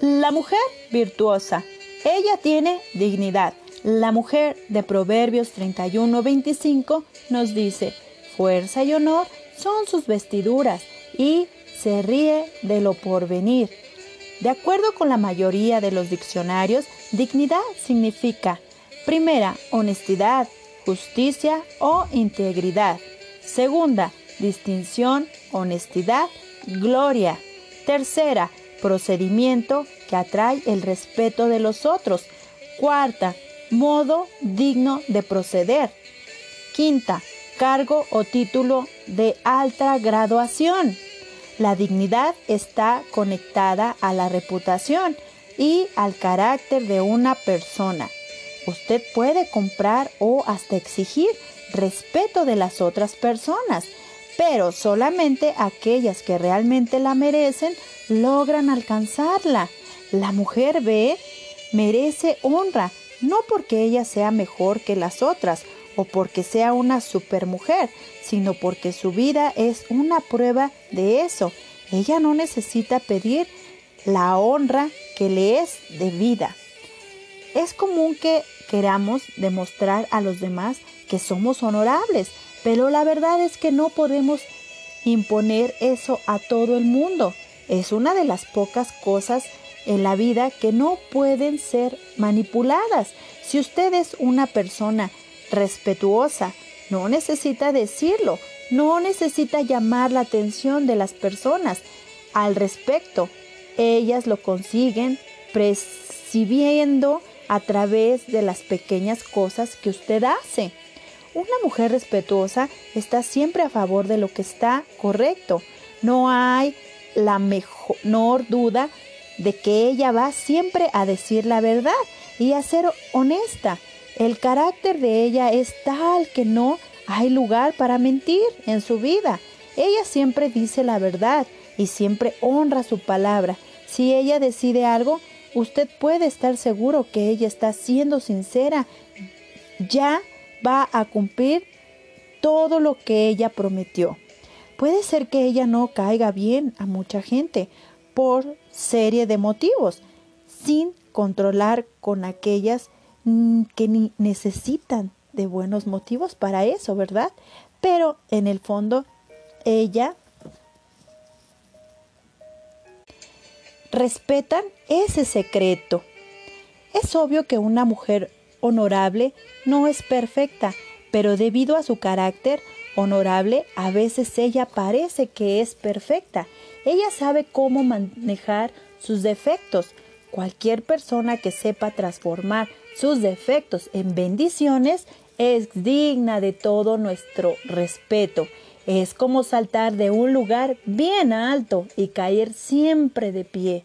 La mujer virtuosa. Ella tiene dignidad. La mujer de Proverbios 31-25 nos dice, fuerza y honor son sus vestiduras y se ríe de lo porvenir. De acuerdo con la mayoría de los diccionarios, dignidad significa, primera, honestidad, justicia o integridad. Segunda, distinción, honestidad, gloria. Tercera, procedimiento que atrae el respeto de los otros. Cuarta, modo digno de proceder. Quinta, cargo o título de alta graduación. La dignidad está conectada a la reputación y al carácter de una persona. Usted puede comprar o hasta exigir respeto de las otras personas, pero solamente aquellas que realmente la merecen logran alcanzarla. La mujer ve merece honra, no porque ella sea mejor que las otras o porque sea una supermujer, sino porque su vida es una prueba de eso. Ella no necesita pedir la honra que le es debida. Es común que queramos demostrar a los demás que somos honorables, pero la verdad es que no podemos imponer eso a todo el mundo. Es una de las pocas cosas en la vida que no pueden ser manipuladas. Si usted es una persona respetuosa, no necesita decirlo, no necesita llamar la atención de las personas al respecto. Ellas lo consiguen percibiendo a través de las pequeñas cosas que usted hace. Una mujer respetuosa está siempre a favor de lo que está correcto. No hay la menor duda de que ella va siempre a decir la verdad y a ser honesta. El carácter de ella es tal que no hay lugar para mentir en su vida. Ella siempre dice la verdad y siempre honra su palabra. Si ella decide algo, usted puede estar seguro que ella está siendo sincera. Ya va a cumplir todo lo que ella prometió. Puede ser que ella no caiga bien a mucha gente por serie de motivos, sin controlar con aquellas mm, que necesitan de buenos motivos para eso, ¿verdad? Pero en el fondo, ella respetan ese secreto. Es obvio que una mujer honorable no es perfecta, pero debido a su carácter honorable, a veces ella parece que es perfecta. Ella sabe cómo manejar sus defectos. Cualquier persona que sepa transformar sus defectos en bendiciones es digna de todo nuestro respeto. Es como saltar de un lugar bien alto y caer siempre de pie.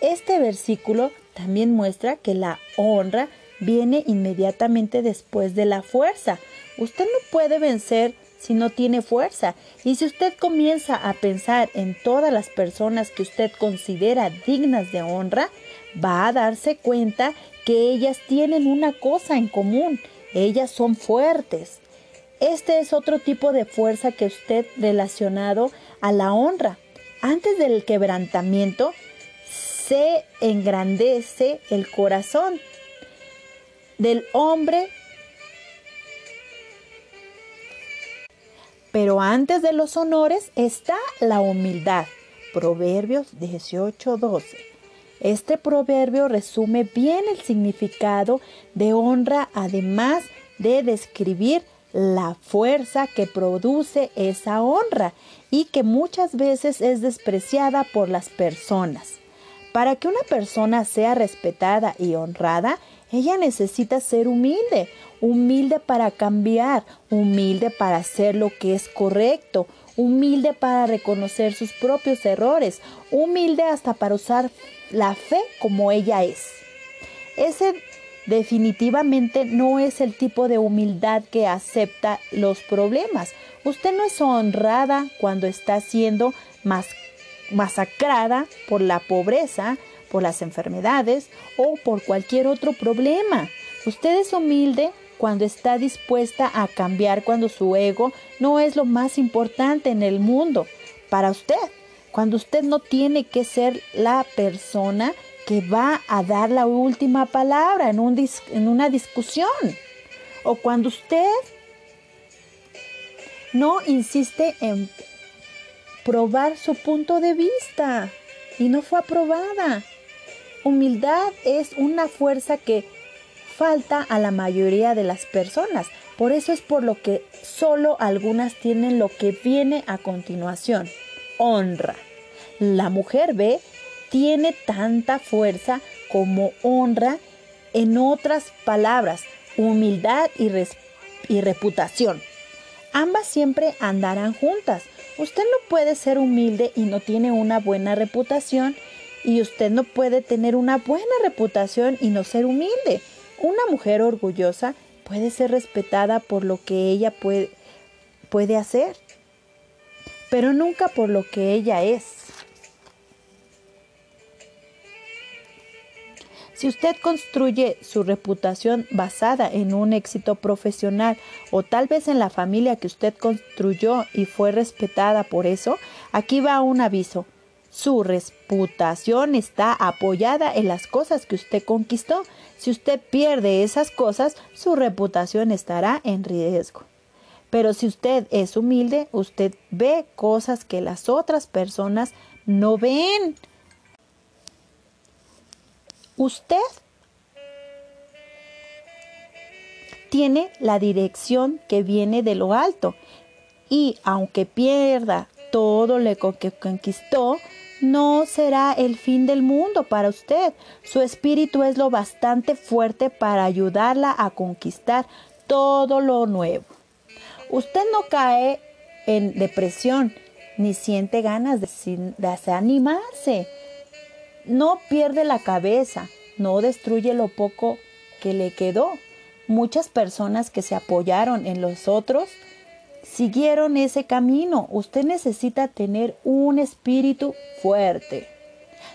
Este versículo también muestra que la honra viene inmediatamente después de la fuerza. Usted no puede vencer si no tiene fuerza. Y si usted comienza a pensar en todas las personas que usted considera dignas de honra, va a darse cuenta que ellas tienen una cosa en común. Ellas son fuertes. Este es otro tipo de fuerza que usted relacionado a la honra. Antes del quebrantamiento, se engrandece el corazón del hombre Pero antes de los honores está la humildad. Proverbios 18:12. Este proverbio resume bien el significado de honra, además de describir la fuerza que produce esa honra y que muchas veces es despreciada por las personas. Para que una persona sea respetada y honrada, ella necesita ser humilde, humilde para cambiar, humilde para hacer lo que es correcto, humilde para reconocer sus propios errores, humilde hasta para usar la fe como ella es. Ese definitivamente no es el tipo de humildad que acepta los problemas. Usted no es honrada cuando está siendo masacrada por la pobreza, por las enfermedades o por cualquier otro problema. Usted es humilde cuando está dispuesta a cambiar, cuando su ego no es lo más importante en el mundo para usted, cuando usted no tiene que ser la persona que va a dar la última palabra en, un en una discusión. O cuando usted no insiste en probar su punto de vista y no fue aprobada. Humildad es una fuerza que falta a la mayoría de las personas. Por eso es por lo que solo algunas tienen lo que viene a continuación. Honra. La mujer ve tiene tanta fuerza como honra, en otras palabras, humildad y, y reputación. Ambas siempre andarán juntas. Usted no puede ser humilde y no tiene una buena reputación y usted no puede tener una buena reputación y no ser humilde. Una mujer orgullosa puede ser respetada por lo que ella puede, puede hacer, pero nunca por lo que ella es. Si usted construye su reputación basada en un éxito profesional o tal vez en la familia que usted construyó y fue respetada por eso, aquí va un aviso. Su reputación está apoyada en las cosas que usted conquistó. Si usted pierde esas cosas, su reputación estará en riesgo. Pero si usted es humilde, usted ve cosas que las otras personas no ven. Usted tiene la dirección que viene de lo alto y aunque pierda todo lo que conquistó, no será el fin del mundo para usted. Su espíritu es lo bastante fuerte para ayudarla a conquistar todo lo nuevo. Usted no cae en depresión ni siente ganas de desanimarse no pierde la cabeza, no destruye lo poco que le quedó. Muchas personas que se apoyaron en los otros siguieron ese camino. Usted necesita tener un espíritu fuerte.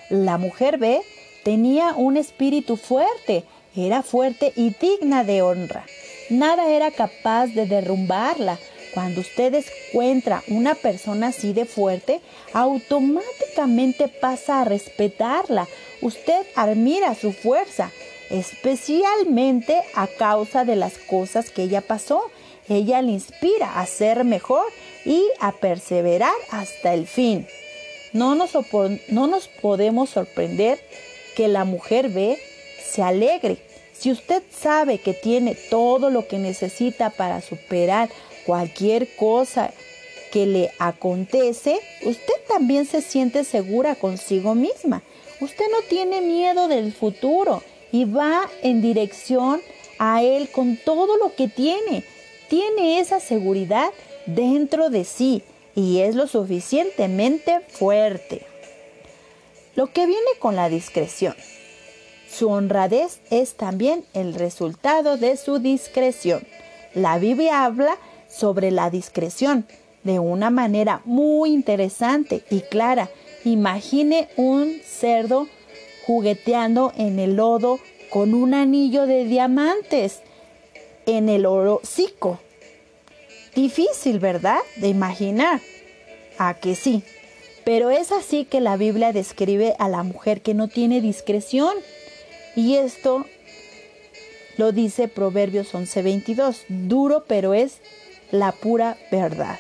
La mujer B tenía un espíritu fuerte, era fuerte y digna de honra. Nada era capaz de derrumbarla. Cuando usted encuentra una persona así de fuerte, automáticamente pasa a respetarla. Usted admira su fuerza, especialmente a causa de las cosas que ella pasó. Ella le inspira a ser mejor y a perseverar hasta el fin. No nos, no nos podemos sorprender que la mujer ve se alegre. Si usted sabe que tiene todo lo que necesita para superar cualquier cosa que le acontece, usted también se siente segura consigo misma. Usted no tiene miedo del futuro y va en dirección a él con todo lo que tiene. Tiene esa seguridad dentro de sí y es lo suficientemente fuerte. Lo que viene con la discreción. Su honradez es también el resultado de su discreción. La Biblia habla sobre la discreción de una manera muy interesante y clara. Imagine un cerdo jugueteando en el lodo con un anillo de diamantes en el hocico. Difícil, ¿verdad? De imaginar. A que sí. Pero es así que la Biblia describe a la mujer que no tiene discreción. Y esto lo dice Proverbios 11:22. Duro, pero es la pura verdad.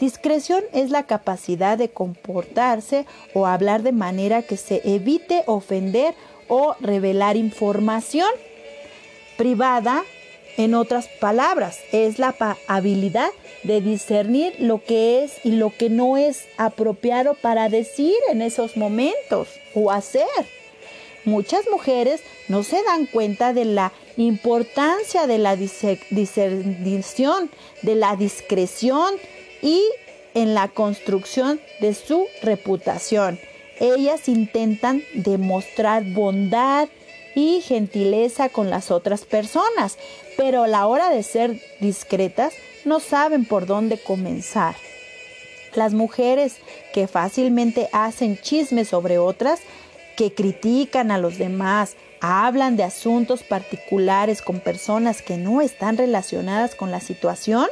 Discreción es la capacidad de comportarse o hablar de manera que se evite ofender o revelar información privada. En otras palabras, es la habilidad de discernir lo que es y lo que no es apropiado para decir en esos momentos o hacer. Muchas mujeres no se dan cuenta de la importancia de la discernición, de la discreción y en la construcción de su reputación. Ellas intentan demostrar bondad y gentileza con las otras personas, pero a la hora de ser discretas no saben por dónde comenzar. Las mujeres que fácilmente hacen chismes sobre otras, que critican a los demás, hablan de asuntos particulares con personas que no están relacionadas con la situación,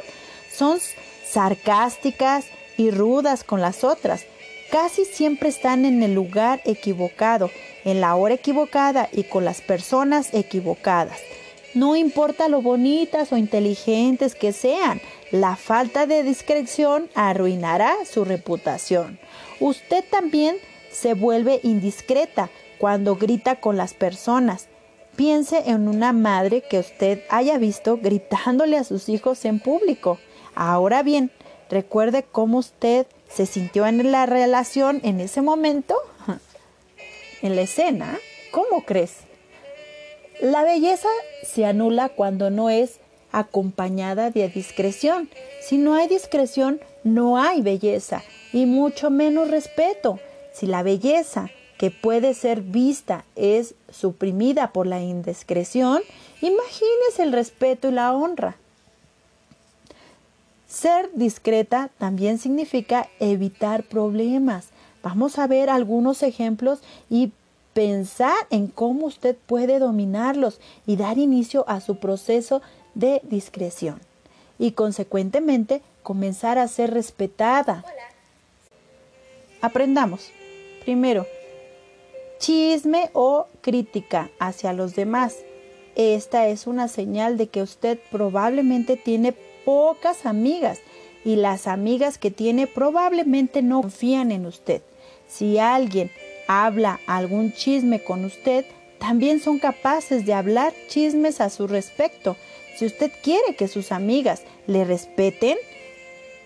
son sarcásticas y rudas con las otras. casi siempre están en el lugar equivocado, en la hora equivocada y con las personas equivocadas. No importa lo bonitas o inteligentes que sean, la falta de discreción arruinará su reputación. Usted también se vuelve indiscreta cuando grita con las personas. Piense en una madre que usted haya visto gritándole a sus hijos en público. Ahora bien, recuerde cómo usted se sintió en la relación en ese momento, en la escena. ¿Cómo crees? La belleza se anula cuando no es acompañada de discreción. Si no hay discreción, no hay belleza y mucho menos respeto. Si la belleza que puede ser vista es suprimida por la indiscreción, imagínese el respeto y la honra. Ser discreta también significa evitar problemas. Vamos a ver algunos ejemplos y pensar en cómo usted puede dominarlos y dar inicio a su proceso de discreción y consecuentemente comenzar a ser respetada. Aprendamos. Primero, chisme o crítica hacia los demás. Esta es una señal de que usted probablemente tiene pocas amigas y las amigas que tiene probablemente no confían en usted. Si alguien habla algún chisme con usted, también son capaces de hablar chismes a su respecto si usted quiere que sus amigas le respeten,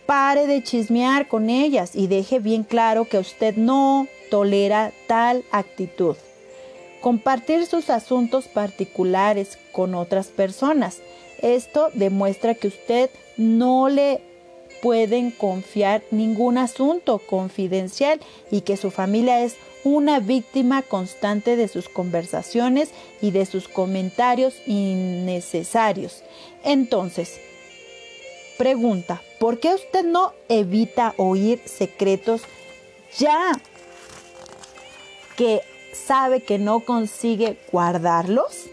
pare de chismear con ellas y deje bien claro que usted no tolera tal actitud. Compartir sus asuntos particulares con otras personas. Esto demuestra que usted no le pueden confiar ningún asunto confidencial y que su familia es una víctima constante de sus conversaciones y de sus comentarios innecesarios. Entonces, pregunta, ¿por qué usted no evita oír secretos ya que sabe que no consigue guardarlos?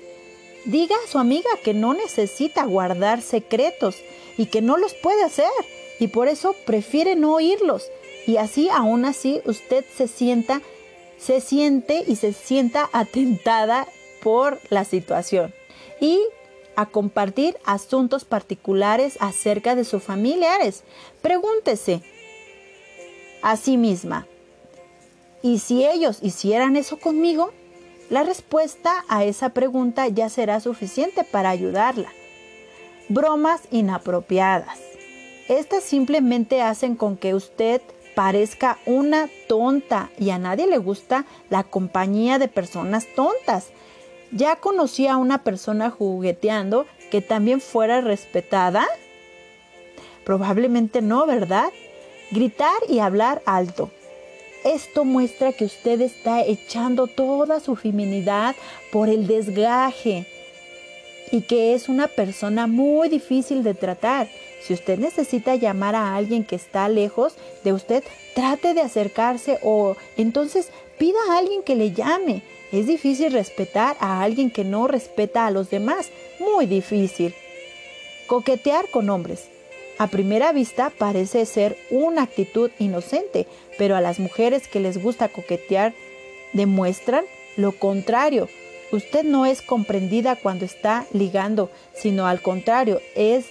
Diga a su amiga que no necesita guardar secretos y que no los puede hacer y por eso prefiere no oírlos. Y así, aún así, usted se sienta se siente y se sienta atentada por la situación y a compartir asuntos particulares acerca de sus familiares. Pregúntese a sí misma, ¿y si ellos hicieran eso conmigo? La respuesta a esa pregunta ya será suficiente para ayudarla. Bromas inapropiadas. Estas simplemente hacen con que usted parezca una tonta y a nadie le gusta la compañía de personas tontas. ¿Ya conocí a una persona jugueteando que también fuera respetada? Probablemente no, ¿verdad? Gritar y hablar alto. Esto muestra que usted está echando toda su feminidad por el desgaje y que es una persona muy difícil de tratar. Si usted necesita llamar a alguien que está lejos de usted, trate de acercarse o entonces pida a alguien que le llame. Es difícil respetar a alguien que no respeta a los demás. Muy difícil. Coquetear con hombres. A primera vista parece ser una actitud inocente, pero a las mujeres que les gusta coquetear demuestran lo contrario. Usted no es comprendida cuando está ligando, sino al contrario, es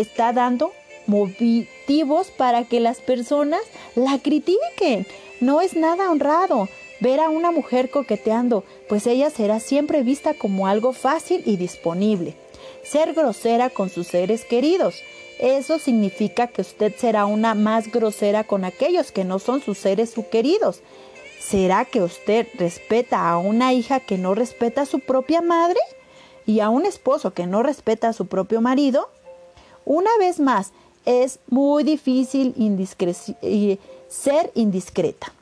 está dando motivos para que las personas la critiquen. No es nada honrado ver a una mujer coqueteando, pues ella será siempre vista como algo fácil y disponible. Ser grosera con sus seres queridos. Eso significa que usted será una más grosera con aquellos que no son sus seres queridos. ¿Será que usted respeta a una hija que no respeta a su propia madre? ¿Y a un esposo que no respeta a su propio marido? Una vez más, es muy difícil ser indiscreta.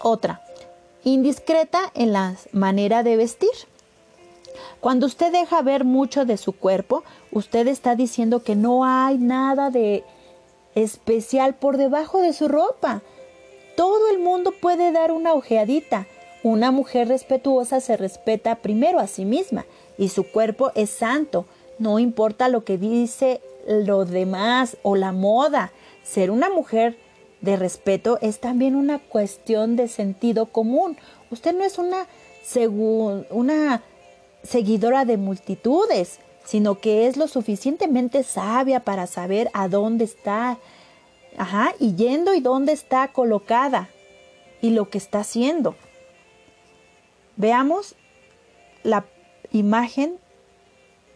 Otra, indiscreta en la manera de vestir. Cuando usted deja ver mucho de su cuerpo, usted está diciendo que no hay nada de especial por debajo de su ropa. Todo el mundo puede dar una ojeadita. Una mujer respetuosa se respeta primero a sí misma y su cuerpo es santo. No importa lo que dice lo demás o la moda. Ser una mujer de respeto es también una cuestión de sentido común. Usted no es una, una seguidora de multitudes, sino que es lo suficientemente sabia para saber a dónde está, y yendo y dónde está colocada y lo que está haciendo. Veamos la imagen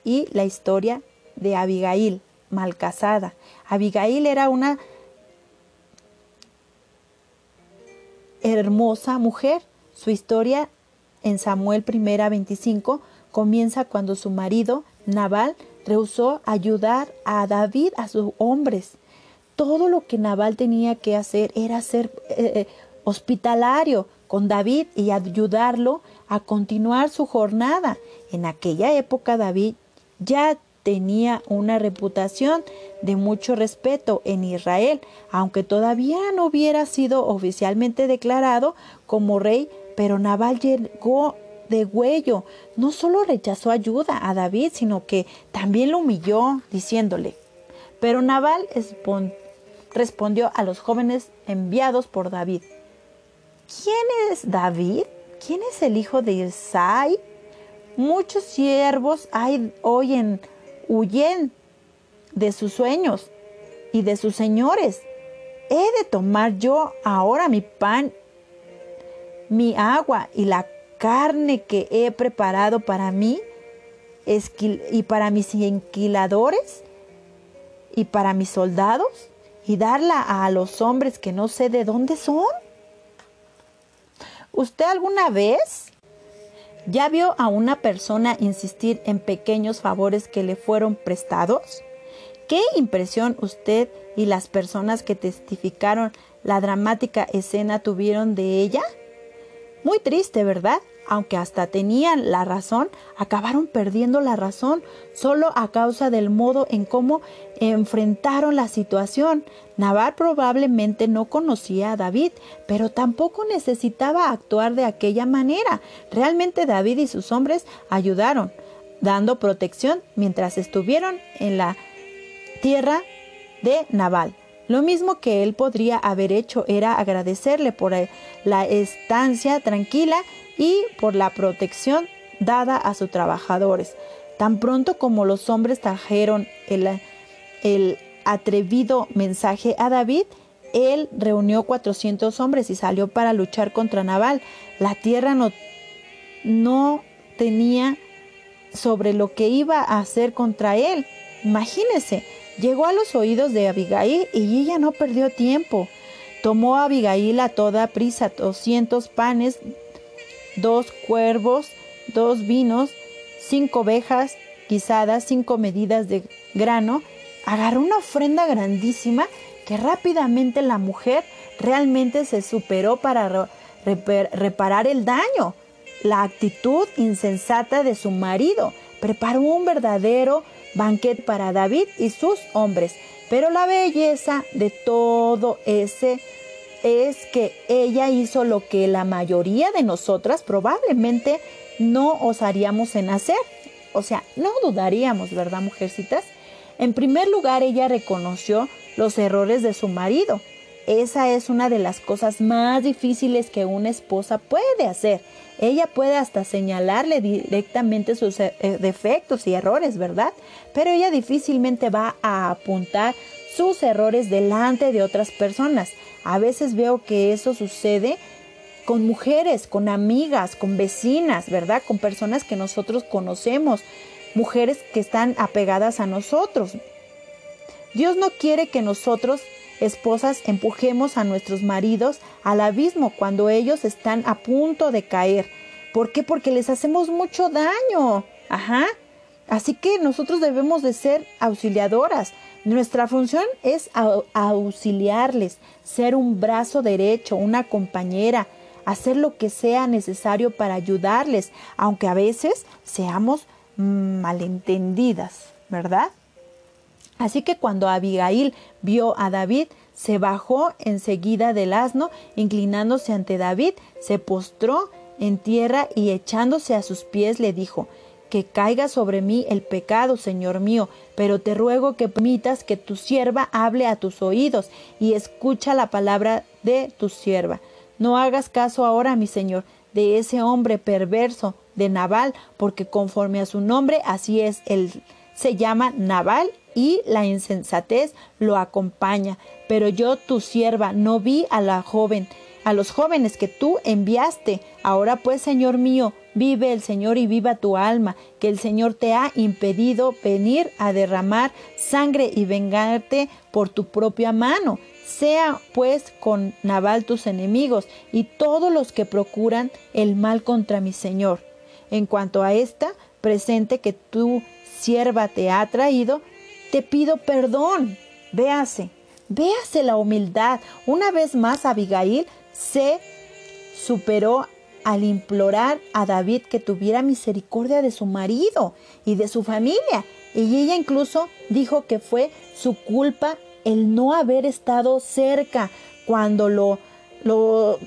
y la historia de Abigail, mal casada. Abigail era una hermosa mujer. Su historia en Samuel 1 25 comienza cuando su marido, Nabal, rehusó ayudar a David, a sus hombres. Todo lo que Nabal tenía que hacer era ser eh, eh, hospitalario con David y ayudarlo a continuar su jornada. En aquella época David ya tenía una reputación de mucho respeto en Israel, aunque todavía no hubiera sido oficialmente declarado como rey, pero Nabal llegó de huello. No solo rechazó ayuda a David, sino que también lo humilló, diciéndole. Pero Nabal respondió a los jóvenes enviados por David. ¿Quién es David? ¿Quién es el hijo de Isai? Muchos siervos hay hoy en huyen de sus sueños y de sus señores. ¿He de tomar yo ahora mi pan, mi agua y la carne que he preparado para mí y para mis inquiladores y para mis soldados y darla a los hombres que no sé de dónde son? ¿Usted alguna vez ¿Ya vio a una persona insistir en pequeños favores que le fueron prestados? ¿Qué impresión usted y las personas que testificaron la dramática escena tuvieron de ella? Muy triste, ¿verdad? Aunque hasta tenían la razón, acabaron perdiendo la razón solo a causa del modo en cómo enfrentaron la situación. Navar probablemente no conocía a David, pero tampoco necesitaba actuar de aquella manera. Realmente David y sus hombres ayudaron, dando protección mientras estuvieron en la tierra de Naval. Lo mismo que él podría haber hecho era agradecerle por la estancia tranquila y por la protección dada a sus trabajadores. Tan pronto como los hombres trajeron el, el atrevido mensaje a David, él reunió 400 hombres y salió para luchar contra Nabal. La tierra no, no tenía sobre lo que iba a hacer contra él. Imagínese, llegó a los oídos de Abigail y ella no perdió tiempo. Tomó a Abigail a toda prisa 200 panes dos cuervos, dos vinos, cinco ovejas guisadas, cinco medidas de grano, agarró una ofrenda grandísima que rápidamente la mujer realmente se superó para reparar el daño. La actitud insensata de su marido. Preparó un verdadero banquete para David y sus hombres, pero la belleza de todo ese es que ella hizo lo que la mayoría de nosotras probablemente no osaríamos en hacer. O sea, no dudaríamos, ¿verdad, mujercitas? En primer lugar, ella reconoció los errores de su marido. Esa es una de las cosas más difíciles que una esposa puede hacer. Ella puede hasta señalarle directamente sus eh, defectos y errores, ¿verdad? Pero ella difícilmente va a apuntar sus errores delante de otras personas. A veces veo que eso sucede con mujeres, con amigas, con vecinas, ¿verdad? Con personas que nosotros conocemos, mujeres que están apegadas a nosotros. Dios no quiere que nosotros, esposas, empujemos a nuestros maridos al abismo cuando ellos están a punto de caer. ¿Por qué? Porque les hacemos mucho daño. Ajá. Así que nosotros debemos de ser auxiliadoras. Nuestra función es auxiliarles, ser un brazo derecho, una compañera, hacer lo que sea necesario para ayudarles, aunque a veces seamos malentendidas, ¿verdad? Así que cuando Abigail vio a David, se bajó enseguida del asno, inclinándose ante David, se postró en tierra y echándose a sus pies le dijo, que caiga sobre mí el pecado, Señor mío, pero te ruego que permitas que tu sierva hable a tus oídos y escucha la palabra de tu sierva. No hagas caso ahora, mi Señor, de ese hombre perverso de Nabal, porque conforme a su nombre, así es, él se llama Nabal y la insensatez lo acompaña. Pero yo, tu sierva, no vi a la joven, a los jóvenes que tú enviaste. Ahora pues, Señor mío, vive el Señor y viva tu alma, que el Señor te ha impedido venir a derramar sangre y vengarte por tu propia mano. Sea pues con Nabal tus enemigos y todos los que procuran el mal contra mi Señor. En cuanto a esta presente que tu sierva te ha traído, te pido perdón. Véase, véase la humildad. Una vez más Abigail se superó al implorar a David que tuviera misericordia de su marido y de su familia. Y ella incluso dijo que fue su culpa el no haber estado cerca cuando lo,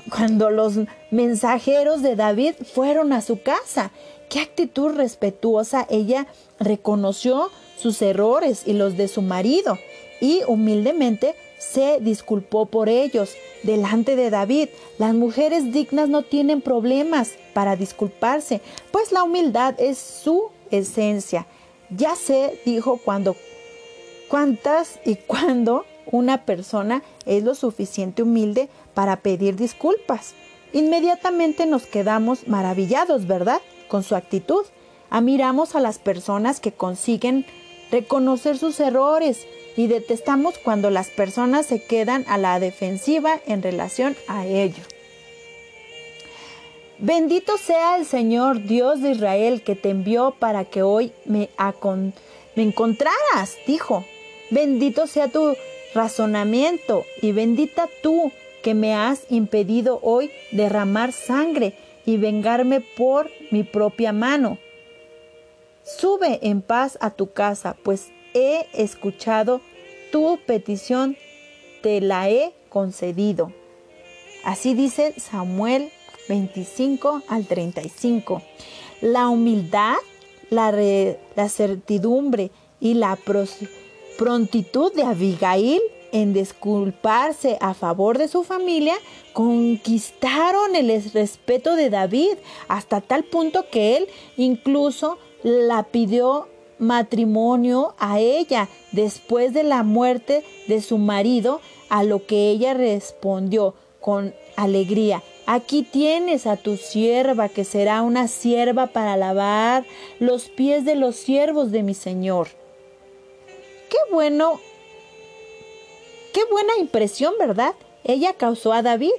cuando los mensajeros de David fueron a su casa. Qué actitud respetuosa ella reconoció sus errores y los de su marido y humildemente se disculpó por ellos delante de David. Las mujeres dignas no tienen problemas para disculparse, pues la humildad es su esencia. Ya sé, dijo, cuando cuántas y cuándo una persona es lo suficiente humilde para pedir disculpas. Inmediatamente nos quedamos maravillados, ¿verdad? Con su actitud. Admiramos a las personas que consiguen reconocer sus errores y detestamos cuando las personas se quedan a la defensiva en relación a ello. Bendito sea el Señor Dios de Israel que te envió para que hoy me, me encontraras, dijo. Bendito sea tu razonamiento y bendita tú que me has impedido hoy derramar sangre y vengarme por mi propia mano. Sube en paz a tu casa, pues he escuchado tu petición, te la he concedido. Así dice Samuel 25 al 35. La humildad, la, la certidumbre y la prontitud de Abigail en disculparse a favor de su familia, conquistaron el respeto de David hasta tal punto que él incluso la pidió matrimonio a ella después de la muerte de su marido, a lo que ella respondió con alegría. Aquí tienes a tu sierva, que será una sierva para lavar los pies de los siervos de mi Señor. Qué bueno, qué buena impresión, ¿verdad? Ella causó a David.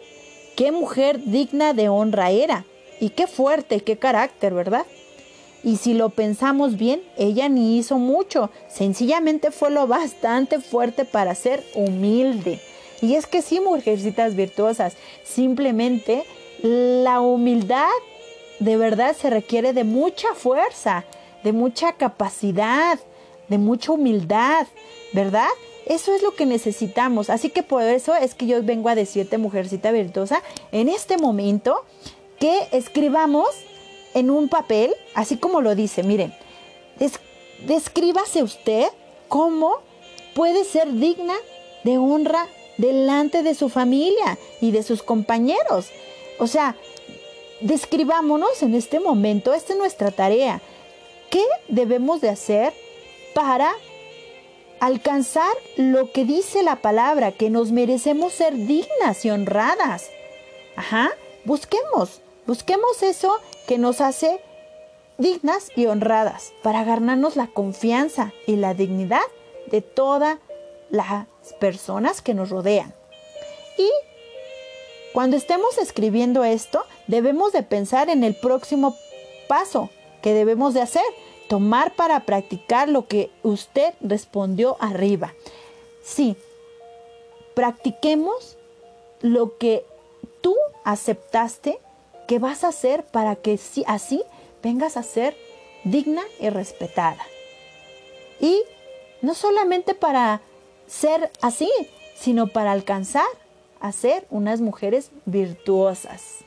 Qué mujer digna de honra era. Y qué fuerte, qué carácter, ¿verdad? Y si lo pensamos bien, ella ni hizo mucho, sencillamente fue lo bastante fuerte para ser humilde. Y es que sí, mujercitas virtuosas, simplemente la humildad de verdad se requiere de mucha fuerza, de mucha capacidad, de mucha humildad, ¿verdad? Eso es lo que necesitamos. Así que por eso es que yo vengo a decirte, mujercita virtuosa, en este momento que escribamos en un papel, así como lo dice, miren, descríbase usted cómo puede ser digna de honra delante de su familia y de sus compañeros. O sea, describámonos en este momento, esta es nuestra tarea. ¿Qué debemos de hacer para alcanzar lo que dice la palabra, que nos merecemos ser dignas y honradas? Ajá, busquemos, busquemos eso que nos hace dignas y honradas para ganarnos la confianza y la dignidad de todas las personas que nos rodean. Y cuando estemos escribiendo esto, debemos de pensar en el próximo paso que debemos de hacer, tomar para practicar lo que usted respondió arriba. Sí, practiquemos lo que tú aceptaste ¿Qué vas a hacer para que así vengas a ser digna y respetada? Y no solamente para ser así, sino para alcanzar a ser unas mujeres virtuosas.